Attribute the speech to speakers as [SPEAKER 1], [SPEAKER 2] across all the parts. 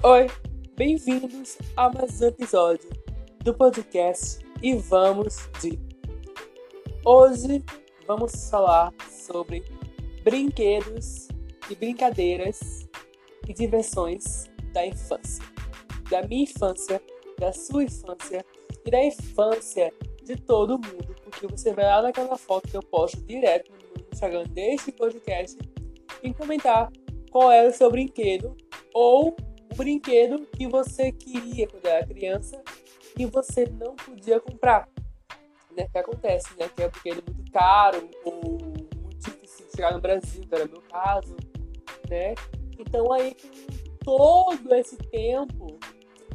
[SPEAKER 1] Oi, bem-vindos a mais um episódio do podcast e vamos de. Hoje vamos falar sobre brinquedos e brincadeiras e diversões da infância. Da minha infância, da sua infância e da infância de todo mundo, porque você vai lá naquela foto que eu posto direto no Instagram deste podcast e comentar qual era o seu brinquedo ou o brinquedo que você queria quando era criança e você não podia comprar. Né? Que acontece, né? Que é um brinquedo muito caro ou muito difícil de chegar no Brasil, que era o meu caso, né? Então aí todo esse tempo,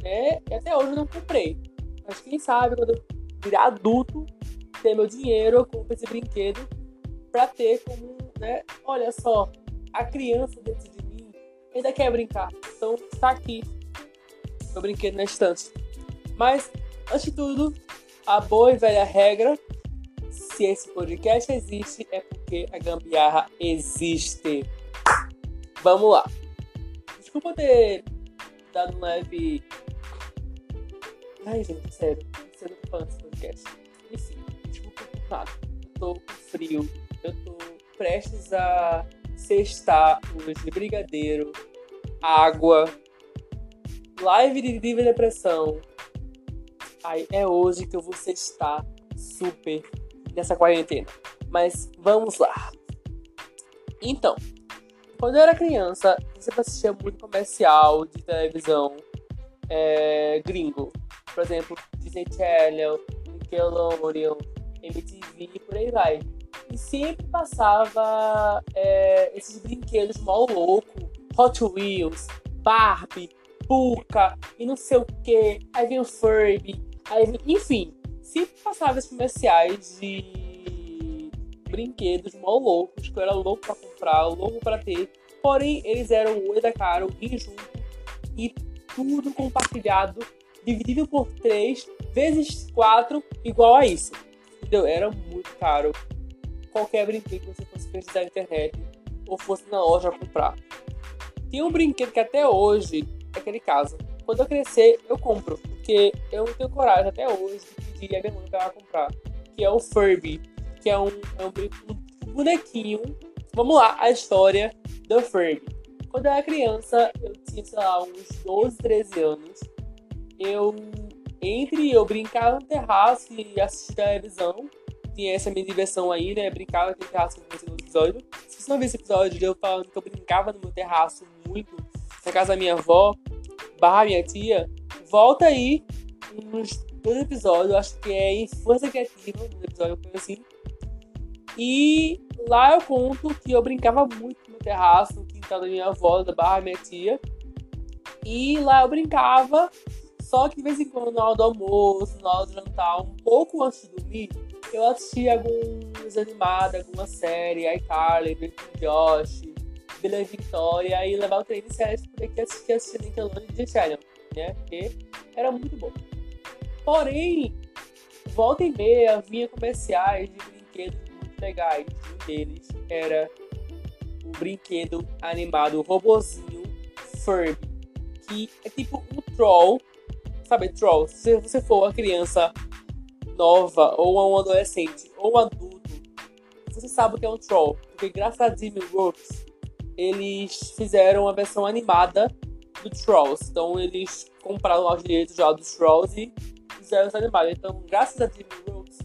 [SPEAKER 1] né? E até hoje eu não comprei. Mas quem sabe quando eu virar adulto, ter meu dinheiro, eu compro esse brinquedo para ter como, né? Olha só, a criança dentro de mim ainda quer brincar. Então está aqui meu brinquedo na estante. Mas, antes de tudo, a boa e velha regra: se esse podcast existe, é porque a gambiarra existe. Vamos lá. Desculpa ter dado um leve. Ai, gente, sério. Não fã desse podcast. Enfim, desculpa por nada. Eu tô com frio. Eu tô prestes a sextar hoje, brigadeiro, água, live de Diva Depressão. Aí é hoje que eu vou super nessa quarentena. Mas vamos lá. Então, quando eu era criança, sempre assistia muito comercial de televisão é, gringo. Por exemplo, Disney Channel, Nickelodeon, MTV e por aí vai. E sempre passava é, esses brinquedos mal louco, Hot Wheels, Barbie, Puka e não sei o que. Aí vem o Furby, aí enfim, sempre passava esses comerciais de brinquedos mal loucos, que eu era louco pra comprar, louco pra ter. Porém, eles eram o da cara, o junto e tudo compartilhado, dividido por 3 vezes 4, igual a isso. Entendeu? Era muito caro qualquer brinquedo que você fosse pesquisar na internet ou fosse na loja comprar. Tem um brinquedo que até hoje é aquele caso. Quando eu crescer, eu compro, porque eu não tenho coragem até hoje de pedir a minha mãe para comprar, que é o Furby, que é um, é um, bonequinho. Vamos lá, a história do Furby. Quando eu era criança, eu tinha, sei lá, uns 12, 13 anos. Eu, entre eu brincar no terraço e assistir televisão, tinha essa minha diversão aí, né? Brincava no terraço no episódio. Se você não viu esse episódio eu falando que eu brincava no meu terraço muito, na casa da minha avó, barra minha tia, volta aí uns dois episódios, acho que é Infância Criativa, um episódio assim. E lá eu conto que eu brincava muito no terraço, no quintal da minha avó, da barra minha tia. E lá eu brincava, só que de vez em quando, na hora do almoço, na hora do jantar, um pouco antes de dormir, eu assisti alguns animados, alguma série, iCarly, Drake Josh, Bela Victoria, e levar o treino sério para que assistir assistir Nickelodeon de Channel, né? Porque era muito bom. Porém, volta e meia vinha comerciais de brinquedos muito legais. Um deles era um brinquedo animado robozinho Furby, que é tipo um troll, sabe, troll. Se você for uma criança nova, ou a um adolescente, ou um adulto, você sabe o que é um troll. Porque graças a Works eles fizeram uma versão animada do Trolls. Então eles compraram os direitos já dos Trolls e fizeram essa animada. Então, graças a Works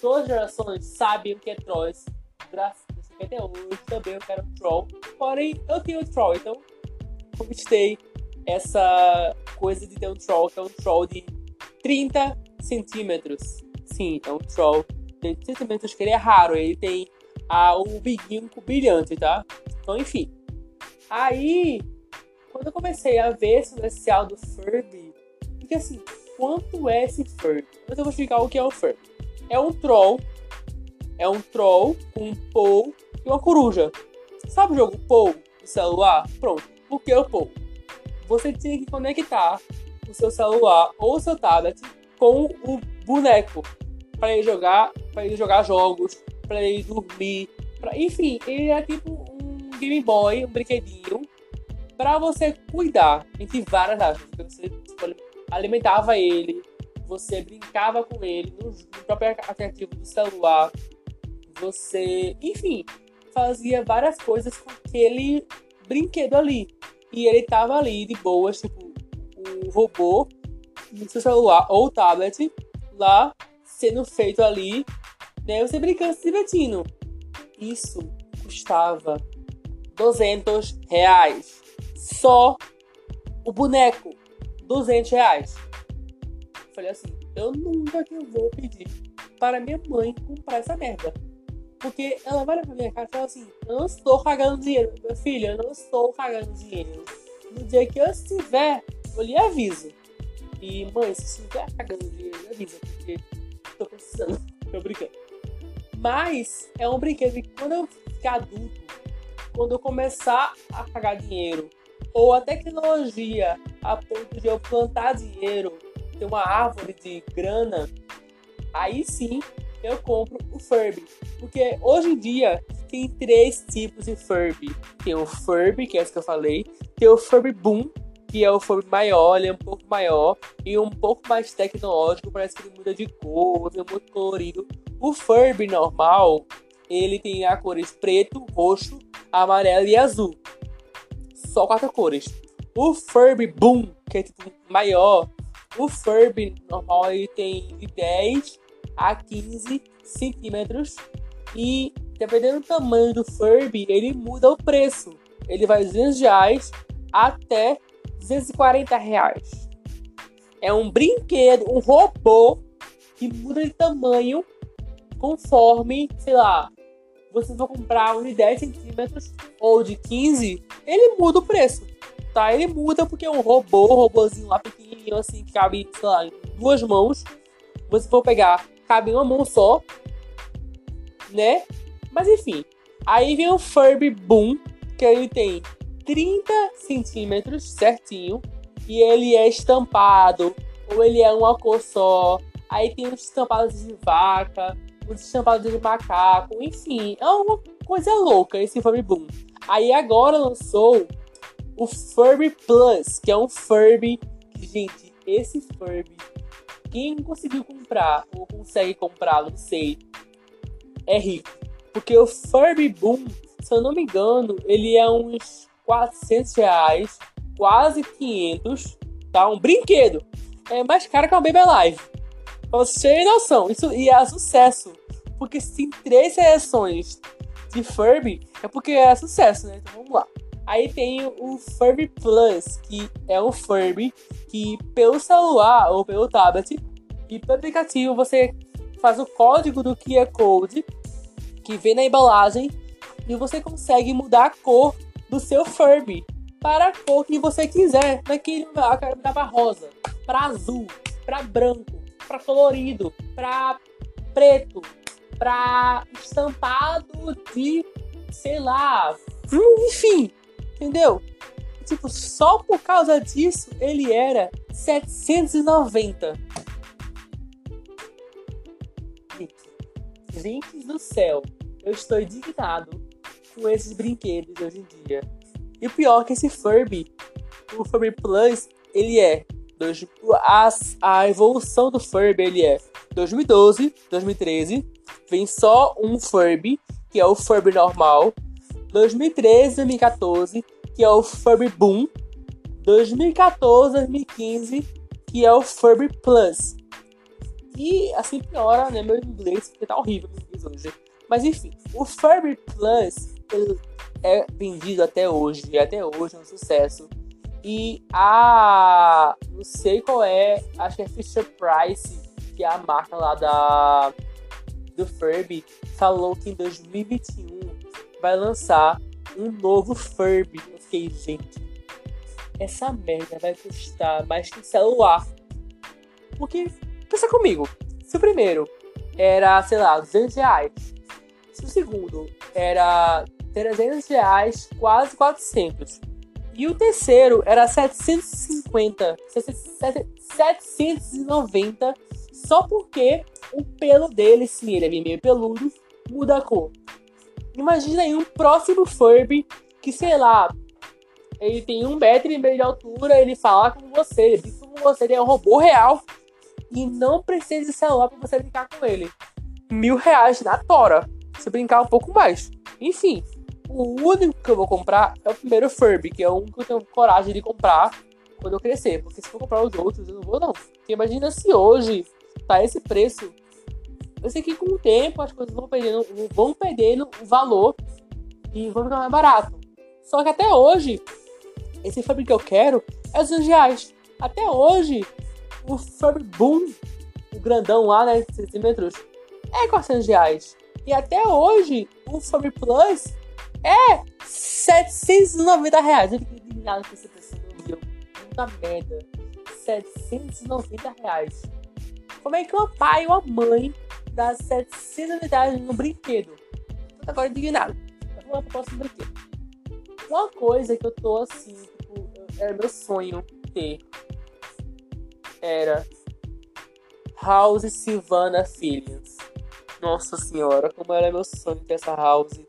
[SPEAKER 1] todas as gerações sabem o que é Trolls. Graças a até hoje também eu quero um Troll. Porém, eu tenho um Troll, então conquistei essa coisa de ter um Troll, que é um Troll de 30 centímetros sim, é um troll. Tem sentimentos que ele é raro, ele tem ah, um biguinho brilhante, tá? Então, enfim. Aí, quando eu comecei a ver esse comercial do Furby, porque assim, quanto é esse Furby? Mas eu vou explicar o que é o Furby. É um troll, é um troll com um Pou e uma coruja. Sabe o jogo Pou do celular? Pronto. Por que o Pou? Você tinha que conectar o seu celular ou o seu tablet com o boneco para ele jogar, para ele jogar jogos, para ele dormir, pra... enfim, ele é tipo um Game Boy, um brinquedinho para você cuidar, entre várias aspas. Você alimentava ele, você brincava com ele no, no próprio aplicativo do celular, você, enfim, fazia várias coisas com aquele brinquedo ali. E ele tava ali de boas, tipo, o robô no seu celular ou tablet lá sendo feito ali, né? Você brincando, se divertindo. Isso custava 200 reais. Só o boneco, 200 reais. Falei assim, eu nunca que vou pedir para minha mãe comprar essa merda. Porque ela vai pra minha casa e fala assim, eu não estou cagando dinheiro, meu filho, eu não estou cagando dinheiro. No dia que eu estiver, eu lhe aviso. E mãe, se você estiver cagando dinheiro, me avisa, porque tô precisando. tô brincando. Mas é um brinquedo que quando eu ficar adulto, quando eu começar a pagar dinheiro, ou a tecnologia a ponto de eu plantar dinheiro, ter uma árvore de grana, aí sim eu compro o Furby. Porque hoje em dia tem três tipos de Furby. Tem o Furby, que é esse que eu falei, tem o Furby Boom, que é o Furby maior, ele é um pouco maior e um pouco mais tecnológico, parece que ele muda de cor, é muito colorido. O Furby normal, ele tem a cores preto, roxo, amarelo e azul. Só quatro cores. O Furby Boom, que é tipo maior, o Furby normal ele tem de 10 a 15 centímetros e dependendo do tamanho do Furby, ele muda o preço. Ele vai de 200 reais até 240 reais. É um brinquedo, um robô que muda de tamanho conforme, sei lá, você for comprar um de 10 centímetros ou de 15, ele muda o preço, tá? Ele muda porque é um robô, um robôzinho lá pequenininho assim, que cabe, sei lá, em duas mãos. Você for pegar, cabe em uma mão só, né? Mas enfim, aí vem o Furby Boom, que ele tem 30 centímetros certinho, e ele é estampado, ou ele é uma cor só. Aí tem os estampados de vaca, os estampados de macaco, enfim, é uma coisa louca esse Furby Boom. Aí agora lançou o Furby Plus, que é um Furby. Gente, esse Furby, quem conseguiu comprar ou consegue comprar, não sei, é rico. Porque o Furby Boom, se eu não me engano, ele é uns 400 reais, quase 500, tá? Um brinquedo. É mais caro que um Baby Alive. Pra vocês terem noção. Isso e é sucesso. Porque se tem três seleções de Furby, é porque é sucesso, né? Então vamos lá. Aí tem o Furby Plus, que é um Furby que pelo celular ou pelo tablet e pelo aplicativo você faz o código do QR Code que vem na embalagem e você consegue mudar a cor do seu Furby para a cor que você quiser. Naquele lugar, eu quero rosa, para azul, para branco, para colorido, para preto, para estampado de, sei lá, enfim, entendeu? Tipo, só por causa disso ele era 790. Gente do céu, eu estou indignado com esses brinquedos hoje em dia. E o pior é que esse Furby, o Furby Plus, ele é a, a evolução do Furby ele é 2012, 2013, vem só um Furby, que é o Furby normal. 2013, 2014, que é o Furby Boom. 2014, 2015, que é o Furby Plus. E assim piora, né, meu inglês, porque tá horrível meu inglês hoje. Mas enfim, o Furby Plus é vendido até hoje, até hoje é um sucesso. E a. Não sei qual é, acho que é Fisher Price, que é a marca lá da. Do Furby, falou que em 2021 vai lançar um novo Furby. Eu fiquei, gente, essa merda vai custar mais que celular. Porque, pensa comigo, se o primeiro era, sei lá, 200 reais, se o segundo era 300 reais, quase 400. E o terceiro era 750, 790, só porque o pelo dele, sim, ele é meio peludo, muda a cor. Imagina aí um próximo Furby que, sei lá, Ele tem um metro e meio de altura, ele fala com você, ele brinca com você, ele é um robô real. E não precisa de celular pra você brincar com ele. Mil reais na tora. Se brincar um pouco mais. Enfim, o único que eu vou comprar é o primeiro Furby, que é um que eu tenho coragem de comprar quando eu crescer. Porque se for comprar os outros, eu não vou não. Porque imagina se hoje tá esse preço. Eu sei que com o tempo as coisas vão perdendo, vão perdendo o valor e vão ficar mais barato. Só que até hoje, esse Furby que eu quero é os reais. Até hoje, o Furby Boom, o grandão lá, né, centímetros, é 400 reais. E até hoje, o Furby Plus é 790 reais. Eu fiquei indignado com essa pessoa, viu? Puta merda. 790 reais. Como é que o pai ou a mãe dá 790 reais no brinquedo? Tô agora indignado. Vamos pro próximo brinquedo. Uma coisa que eu tô assim, tipo, era meu sonho ter. Era House Silvana Fillions. Nossa senhora, como era meu sonho ter essa house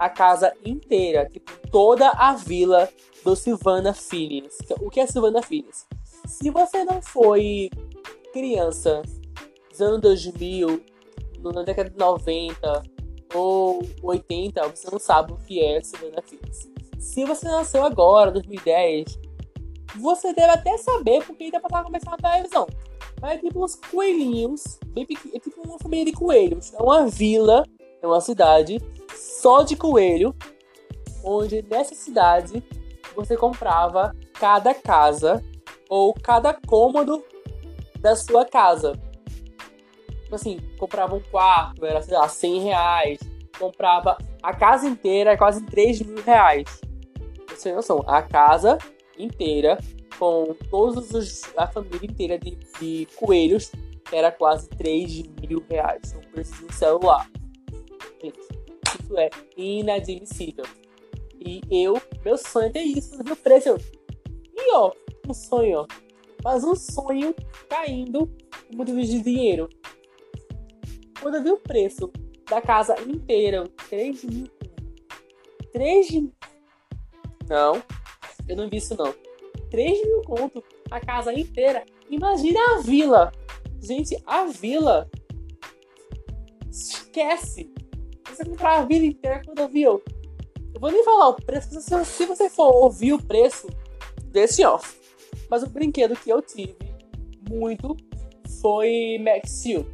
[SPEAKER 1] a casa inteira, tipo, toda a vila do Silvana Filhos. O que é Silvana Filhos? Se você não foi criança dos anos 2000, na década de 90 ou 80, você não sabe o que é Silvana Filhos. Se você nasceu agora, 2010, você deve até saber porque ainda passava começar na televisão. Mas é tipo uns coelhinhos, bem é tipo uma família de coelhos. É uma vila, é uma cidade só de coelho, onde nessa cidade você comprava cada casa ou cada cômodo da sua casa. Tipo assim, comprava um quarto, era, sei lá, 100 reais. Comprava a casa inteira, quase 3 mil reais. Você tem noção, a casa inteira, com todos os. a família inteira de, de coelhos, era quase 3 mil reais. O preço de um celular. Gente isso é inadmissível. E eu, meu sonho é ter isso, meu preço. E ó, um sonho, ó. Mas um sonho caindo com muito de dinheiro. Quando eu vi o preço da casa inteira, 3 mil. 3 mil. Não, eu não vi isso não. 3 mil conto a casa inteira. Imagina a vila. Gente, a vila. Esquece você comprar a vida inteira quando ouviu. Eu vou nem falar o preço, se, você for ouvir o preço desse off. Mas o brinquedo que eu tive muito foi Max Steel.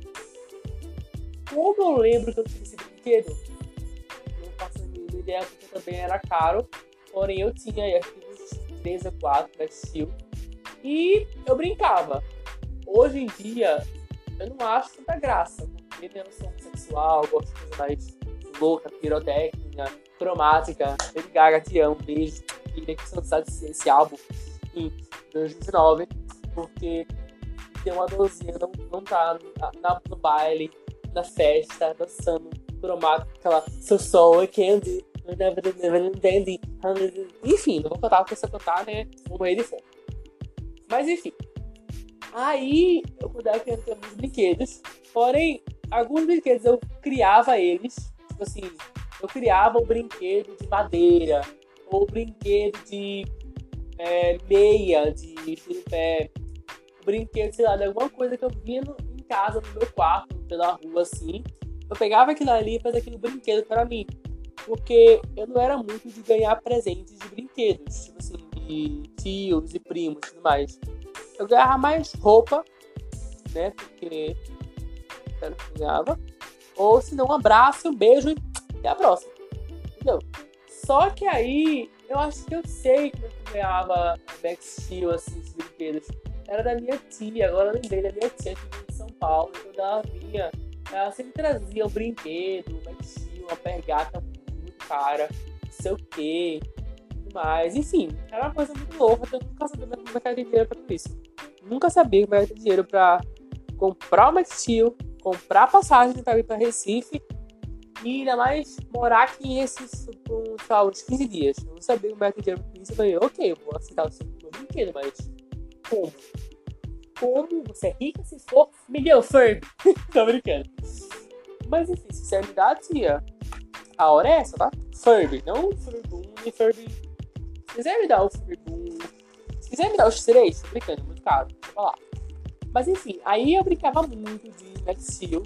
[SPEAKER 1] Como eu lembro que eu tive esse brinquedo, não faço a mínima ideia porque também era caro. Porém, eu tinha que uns 3 ou 4 Max Steel. E eu brincava. Hoje em dia, eu não acho tanta graça, porque eu não sou sexual, gosto de mais louca, pirotécnica, cromática. Lady Gaga, te amo, beijo. Queria que você lançasse esse álbum em 2019, porque tem uma dorzinha, não, não tá na, no baile, na festa, dançando cromática, aquela So Soul Candy. Entendi. Enfim, não vou cantar porque se eu cantar, né? Vou morrer de fome. Mas enfim. Aí eu puder criar alguns brinquedos. Porém, alguns brinquedos eu criava eles tipo assim, eu criava um brinquedo de madeira, ou um brinquedo de é, meia, de pé, um brinquedo, sei lá, de alguma coisa que eu via no, em casa, no meu quarto, pela rua, assim. Eu pegava aquilo ali e fazia aquele brinquedo para mim. Porque eu não era muito de ganhar presentes de brinquedos, tipo assim, de tios e primos e tudo mais. Eu ganhava mais roupa, né? Porque eu ganhava. Ou se não, um abraço, um beijo e até a próxima. Entendeu? Só que aí, eu acho que eu sei como eu ganhava Steel, assim, esses brinquedos. Era da minha tia, agora eu lembrei da minha tia que de São Paulo. Quando ela vinha, ela sempre trazia um brinquedo, um Steel, uma pergata muito cara, não sei o quê, tudo mais. Enfim, era uma coisa muito louca, então eu nunca sabia como é era dinheiro pra isso. Nunca sabia como era dinheiro pra comprar o Max Steel, comprar passagem para ir para Recife e ainda mais morar aqui esses por uns 15 dias. Eu não sabia como é que dinheiro isso. Eu falei, ok, eu vou aceitar o seu brinquedo, mas como? Como você é rica se for milhão Furby? Tô brincando. Mas enfim, sinceridade, tia. A hora é essa, tá? Furby, não Furby nem Furby quiser me dar o filme Boom, se quiser me dar os três, tô brincando, é muito caro, vou falar. Mas enfim, aí eu brincava muito de Max Steel.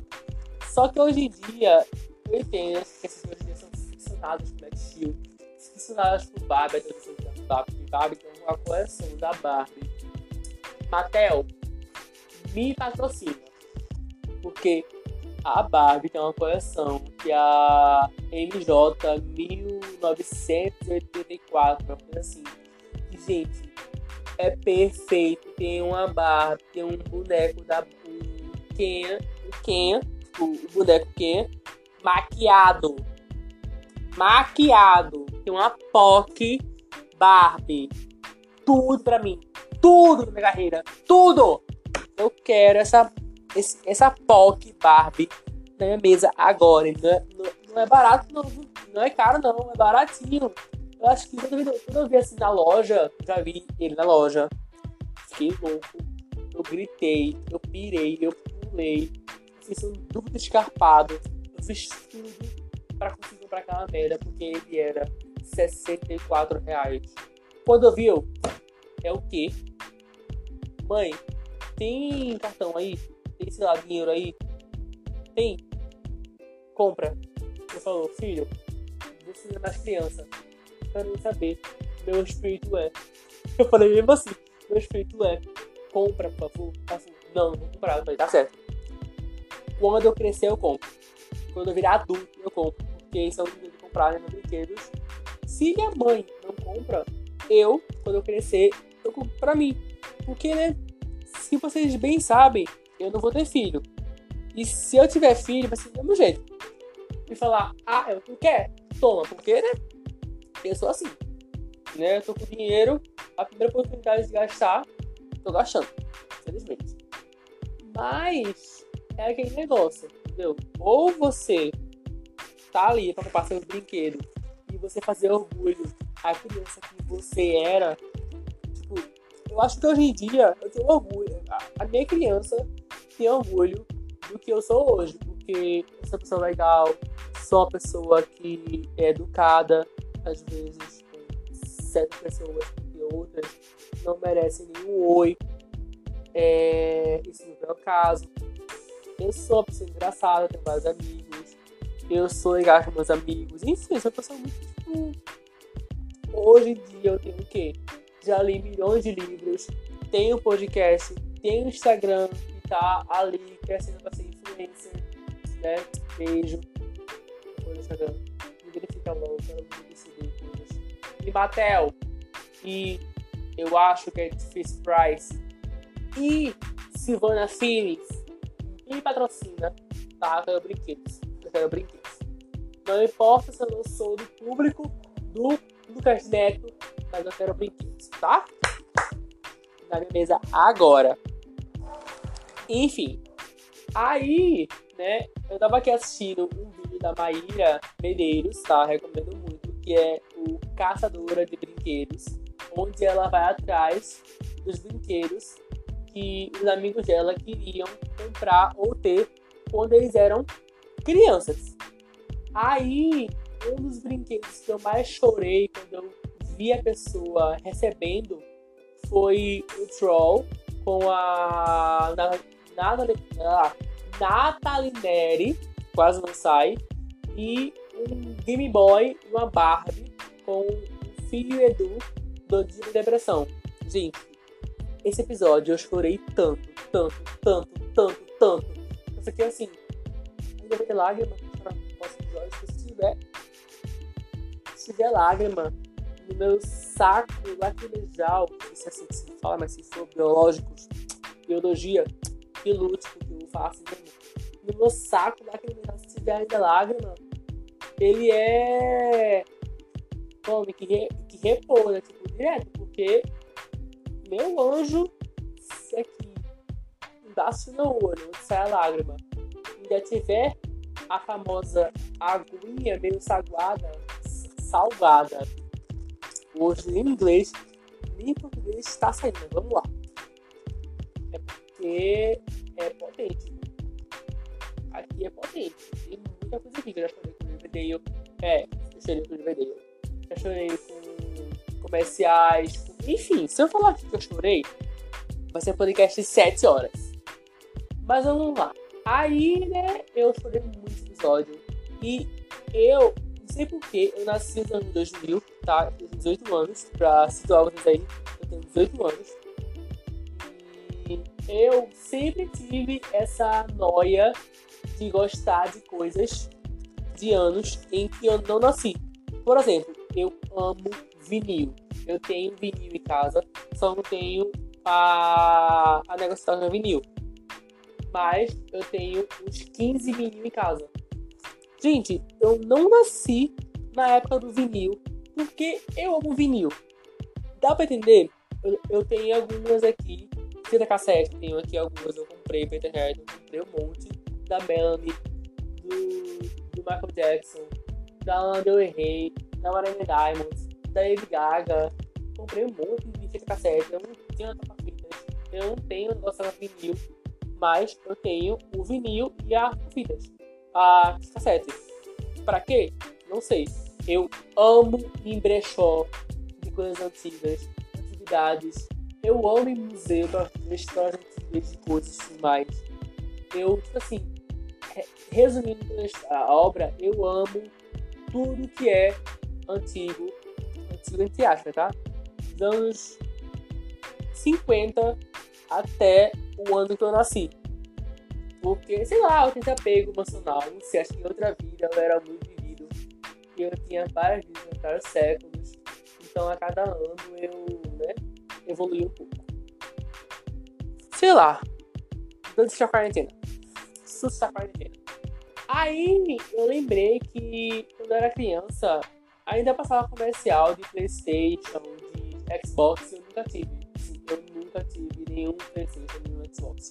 [SPEAKER 1] Só que hoje em dia, eu entendo que essas dia são ficcionados por Max Steel, ficcionados por Barbie, a tradução da Barbie, Barbie tem uma coleção da Barbie. Mattel, me patrocina. Porque a Barbie tem uma coleção que é a MJ 1984, uma coisa assim. E, gente, é perfeito. Tem uma Barbie, tem um boneco da um Ken, o Ken, o boneco Ken, maquiado. Maquiado. Tem uma POC Barbie. Tudo pra mim. Tudo na minha carreira. Tudo! Eu quero essa, esse, essa POC Barbie na minha mesa agora. Não é, não, não é barato, não. Não é caro, não. É baratinho. Eu acho que quando eu, quando eu vi assim na loja, já vi ele na loja. Fiquei louco. Eu gritei, eu pirei, eu pulei. Fiz um duplo escarpado. Eu fiz tudo pra conseguir comprar aquela merda, porque ele era 64 reais. Quando eu vi, eu. É o quê? Mãe, tem cartão aí? Tem, sei lá, dinheiro aí? Tem? Compra. Ele falou, filho, você é mais criança. Quero saber. Meu espírito é. Eu falei mesmo assim, meu espírito é. Compra, por favor. Assim, não, não vou comprar. Falei, tá certo. Quando eu crescer, eu compro. Quando eu virar adulto, eu compro. Porque isso é o que de comprar né, brinquedos. Se minha mãe não compra, eu, quando eu crescer, eu compro pra mim. Porque, né? se vocês bem sabem, eu não vou ter filho. E se eu tiver filho, vai ser do mesmo jeito. E falar, ah, eu não quero, toma, porque, né? Eu sou assim. Né? Eu tô com dinheiro, a primeira oportunidade de gastar, tô gastando, infelizmente. Mas é aquele negócio, entendeu? Ou você tá ali pra comprar seus brinquedos e você fazer orgulho a criança que você era eu acho que hoje em dia eu tenho orgulho. A minha criança tem orgulho do que eu sou hoje, porque eu sou uma pessoa legal, sou uma pessoa que é educada, às vezes com certas pessoas e outras não merecem nenhum oi. É, isso não é o caso. Eu sou uma pessoa engraçada, tenho vários amigos. Eu sou legal com meus amigos. Enfim, eu sou uma pessoa muito. Tipo, hoje em dia eu tenho o quê? já li milhões de livros, tenho podcast, tenho Instagram e tá ali crescendo pra ser influencer, né? Beijo. Foi no Instagram. Logo, quero muito receber coisas. E Matel. E eu acho que é difícil Price. E Silvana Phillips me patrocina, tá? Eu quero brinquedos. Eu quero brinquedos. Não importa se eu não sou do público do Lucas Neto mas eu quero brinquedos, tá? Na minha mesa agora. Enfim, aí, né, eu tava aqui assistindo um vídeo da Maíra Medeiros, tá? Recomendo muito, que é o Caçadora de Brinquedos, onde ela vai atrás dos brinquedos que os amigos dela queriam comprar ou ter quando eles eram crianças. Aí, um dos brinquedos que eu mais chorei quando eu vi a pessoa recebendo foi o Troll com a Natalie Neri, quase não sai, e um Game Boy e uma Barbie com o filho Edu do de Depressão. Gente, esse episódio eu chorei tanto, tanto, tanto, tanto, tanto. Eu fiquei assim, ainda vai ter lágrima para próximo episódio, se tiver. Se tiver lágrima, no meu saco lacrimejal, se é assim que se fala, mas se for biológicos, biologia, que porque eu faço mesmo. No meu saco lacrimejal, se tiver ainda lágrima, ele é. Como, que, re, que repousa, né? tipo, direto, porque meu anjo, se aqui embaixo no olho, onde sai a lágrima, ainda tiver a famosa aguinha meio saguada, salgada, hoje nem inglês, nem português está saindo. Vamos lá. Porque é potente. Aqui é potente. Tem muita coisa aqui que eu já chorei com o Riverdale. É, eu chorei com o Riverdale. Já chorei com, com comerciais. Enfim, se eu falar que eu chorei, vai ser um podcast de 7 horas. Mas vamos lá. Aí, né, eu chorei muito esse episódio. E eu, não sei porquê, eu nasci no ano 2000, tá? Eu tenho 18 anos, pra situar vocês aí. Eu tenho 18 anos. Eu sempre tive essa noia de gostar de coisas de anos em que eu não nasci. Por exemplo, eu amo vinil. Eu tenho vinil em casa, só não tenho a, a negociação de vinil. Mas eu tenho uns 15 vinil em casa. Gente, eu não nasci na época do vinil, porque eu amo vinil. Dá pra entender? Eu, eu tenho algumas aqui, fita cassete, tenho aqui algumas, eu comprei pra internet, eu comprei um monte, da Melanie, do, do Michael Jackson, da Lana Del da Mariana Diamonds, da Lady Gaga. Comprei um monte de fita cassete, eu não tinha eu não tenho negócio na vinil, mas eu tenho o vinil e as fitas, a cassete. Pra quê? Não sei. Eu amo em brechó de coisas antigas, atividades. Eu amo em museu para ver histórias de coisas mais. Eu, tipo assim, resumindo a obra, eu amo tudo que é antigo, antigo entre aspas, tá? Dos anos 50 até o ano que eu nasci. Porque, sei lá, eu tenho apego emocional. Não sei, acho que em outra vida eu era muito vivido. E eu tinha várias vidas, vários séculos. Então a cada ano eu, né, evolui um pouco. Sei lá. Durante a quarentena. Susto a quarentena. Aí eu lembrei que quando eu era criança, ainda passava comercial de Playstation, de Xbox, eu nunca tive. Eu nunca tive nenhum Playstation, nenhum Xbox.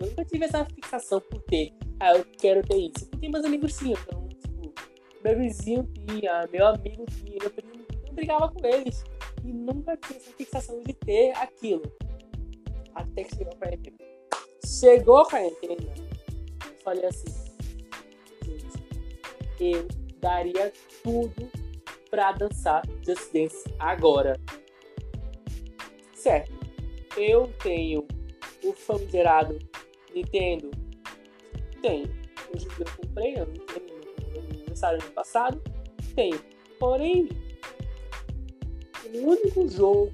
[SPEAKER 1] Eu nunca tive essa fixação por ter. Ah, eu quero ter isso. Porque meus amigos tinham. Então, tipo, meu vizinho tinha, meu amigo tinha, eu brigava com eles. E nunca tive essa fixação de ter aquilo. Até que chegou a quarentena. Chegou a quarentena, eu falei assim, eu daria tudo pra dançar Just Dance agora. Certo, eu tenho o famigerado Nintendo. Tenho. Hoje eu comprei, eu não tenho aniversário ano passado. Tenho. Porém, o único jogo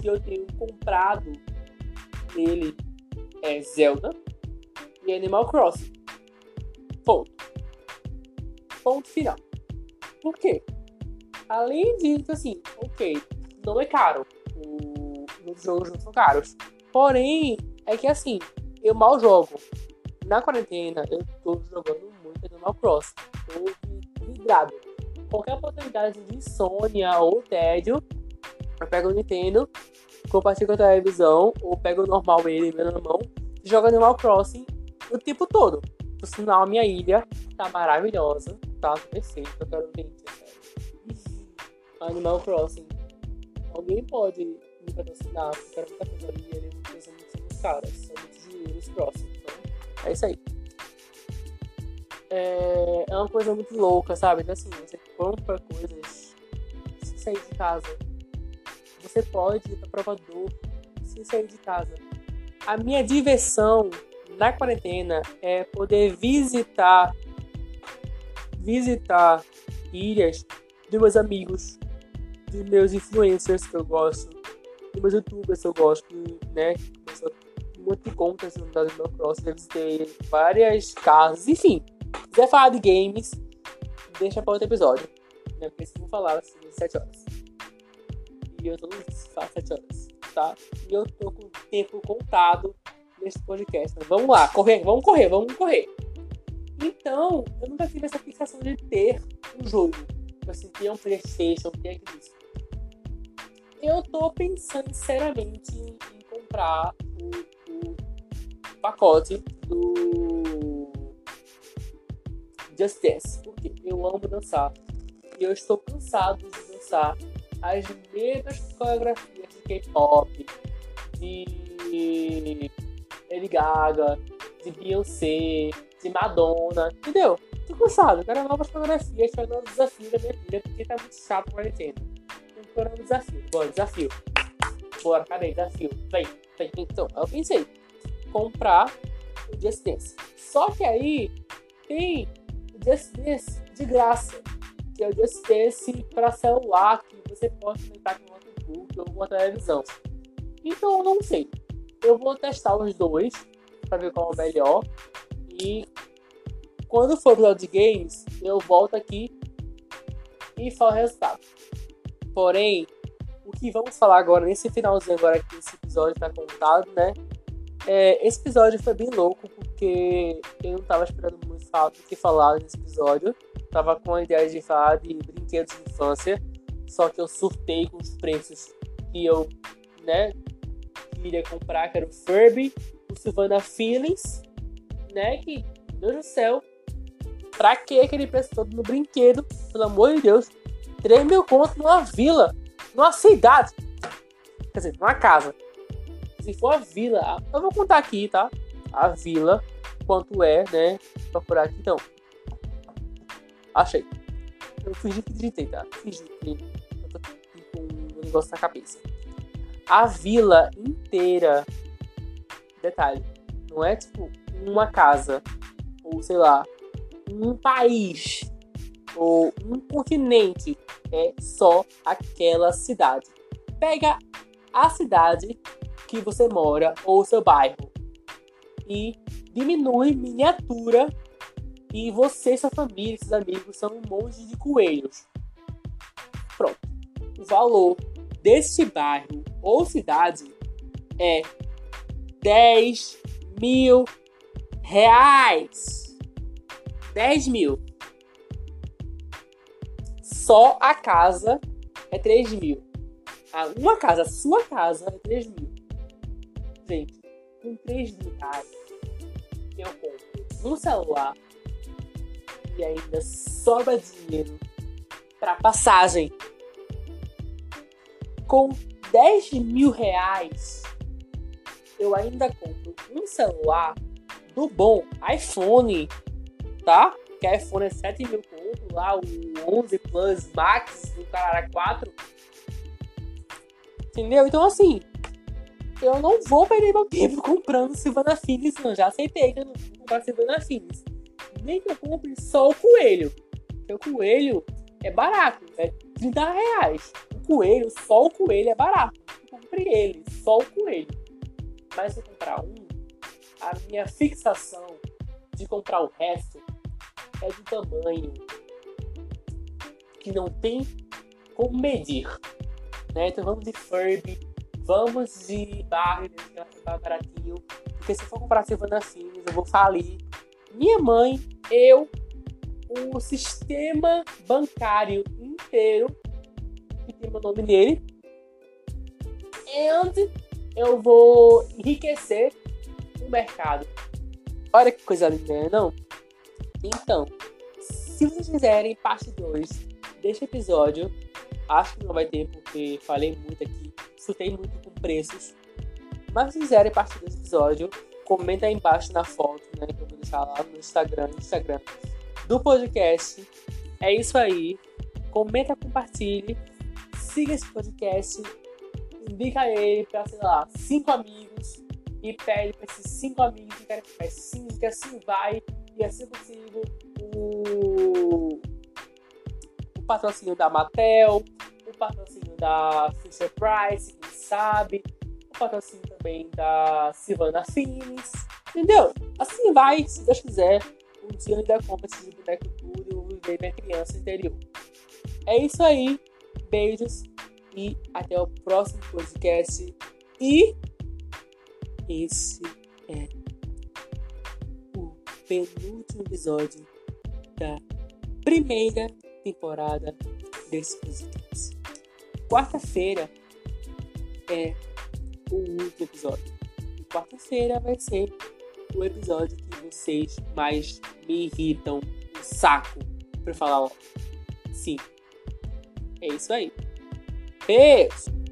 [SPEAKER 1] que eu tenho comprado nele é Zelda e Animal Crossing. Ponto. Ponto final. Por quê? Além disso, assim, ok, não é caro. Os jogos não são caros. Porém, é que assim, eu mal jogo. Na quarentena, eu tô jogando muito Animal Crossing. Tô vidrado. Qualquer oportunidade de insônia ou tédio, eu pego o Nintendo, compartilho com a televisão, ou pego o normal ele na mão, jogo Animal Crossing o tempo todo. Por sinal, a minha ilha tá maravilhosa, tá perfeito, eu quero ver. Animal Crossing. Alguém pode me patrocinar, eu quero muita coisa ali, ele é muito cara, são muitos dinheiros próximos. Então, é isso aí. É, é uma coisa muito louca, sabe? Então, assim, você compra coisas sem sair de casa você pode ir para provador sem sair de casa. A minha diversão na quarentena é poder visitar visitar ilhas de meus amigos, de meus influencers que eu gosto, de meus youtubers que eu gosto, né? De contas no meu cross, eu visitei várias casas, enfim. Se quiser falar de games, deixa para outro episódio. Né? Porque se vou falar assim, 7 horas e eu tô nos 7 horas, tá? E eu tô com o tempo contado nesse podcast. Então, vamos lá, correr, vamos correr, vamos correr. Então, eu nunca tive essa fixação de ter um jogo. Assim, ter um Playstation, ter aquilo. Eu tô pensando seriamente em, comprar o, o pacote do Just Dance, porque eu amo dançar. E eu estou cansado de dançar as mesmas coreografias de K-pop, de Lady Gaga, de Beyoncé, de Madonna, entendeu? Tô cansado, quero novas coreografias, quero novos desafios da minha vida, porque tá muito chato a quarentena. Bora no desafio. Bora, desafio. Bora, cadê? Desafio. Vem, vem. Então, eu pensei. Comprar o Just Dance. Só que aí tem o Just Dance de graça. Que é o Just Dance para celular, que você pode conectar com o notebook ou uma televisão. Então não sei. Eu vou testar os dois para ver qual é o melhor. E quando for o de games, eu volto aqui e falo o resultado. Porém, o que vamos falar agora, nesse finalzinho agora que esse episódio está contado, né? É, esse episódio foi bem louco, porque eu não estava esperando muito falar do que falar nesse episódio. Tava com a ideia de falar de brinquedos de infância, só que eu surtei com os preços que eu, né, queria comprar, que era o Furby, o Savannah Feelings, né, que, meu Deus do céu, pra que aquele preço todo no brinquedo, pelo amor de Deus, 3 mil contos numa vila, numa cidade, quer dizer, numa casa. Se for a vila, eu vou contar aqui, tá? A vila, quanto é, né? Vou procurar aqui então. Achei. Eu fingi que digitei, tá? Fingi que negócio na cabeça. A vila inteira. Detalhe. Não é tipo uma casa. Ou sei lá. Um país. Ou um continente. É só aquela cidade. Pega a cidade que você mora ou seu bairro e diminui miniatura e você, sua família, seus amigos são um monte de coelhos. Pronto. O valor deste bairro ou cidade é 10 mil reais. 10 mil. Só a casa é 3 mil. Uma casa, sua casa é 3 mil. Gente, com 3 mil reais eu compro um celular e ainda sobra dinheiro para passagem. Com 10 mil reais, eu ainda compro um celular do bom iPhone, tá? Que é iPhone é 7 mil conto, lá o 11 Plus Max do cara 4. Entendeu? Então assim, eu não vou perder meu tempo comprando Silvana Filhos, não. Já aceitei que eu não vou comprar Silvana Filhos nem que eu compre só o coelho. Porque o coelho é barato, é 30 reais. Coelho, só o coelho é barato. Comprei ele, só o coelho. Mas se eu comprar um, a minha fixação de comprar o resto é de tamanho que não tem como medir. Né? Então vamos de Furby, vamos de né, que é baratinho. Porque se eu for comprar Silvana Filhos, eu vou falir minha mãe, eu, o sistema bancário inteiro, meu nome nele, e eu vou enriquecer o mercado. Olha que coisa linda, né, não? Então, se vocês quiserem parte 2 deste episódio, acho que não vai ter porque falei muito aqui, chutei muito com preços. Mas se quiserem parte 2 do episódio, comenta aí embaixo na foto, né? Que eu vou deixar lá no Instagram, Instagram do podcast. É isso aí. Comenta, compartilhe. Siga esse podcast. Indica ele para, sei lá, cinco amigos. E pede para esses cinco amigos que querem ficar assim, que assim vai. E assim consigo o, o patrocínio da Mattel, o patrocínio da Fisher Price, quem sabe o patrocínio também da Silvana Fines, entendeu? Assim vai, se Deus quiser, um dia eu ainda compro esse boneco tudo e vou viver minha criança interior. É isso aí, beijos e até o próximo podcast. E esse é o penúltimo episódio da primeira temporada desse podcast. Quarta-feira é o último episódio. Quarta-feira vai ser o episódio que vocês mais me irritam o saco pra falar, ó. Sim. É isso aí. Beijo!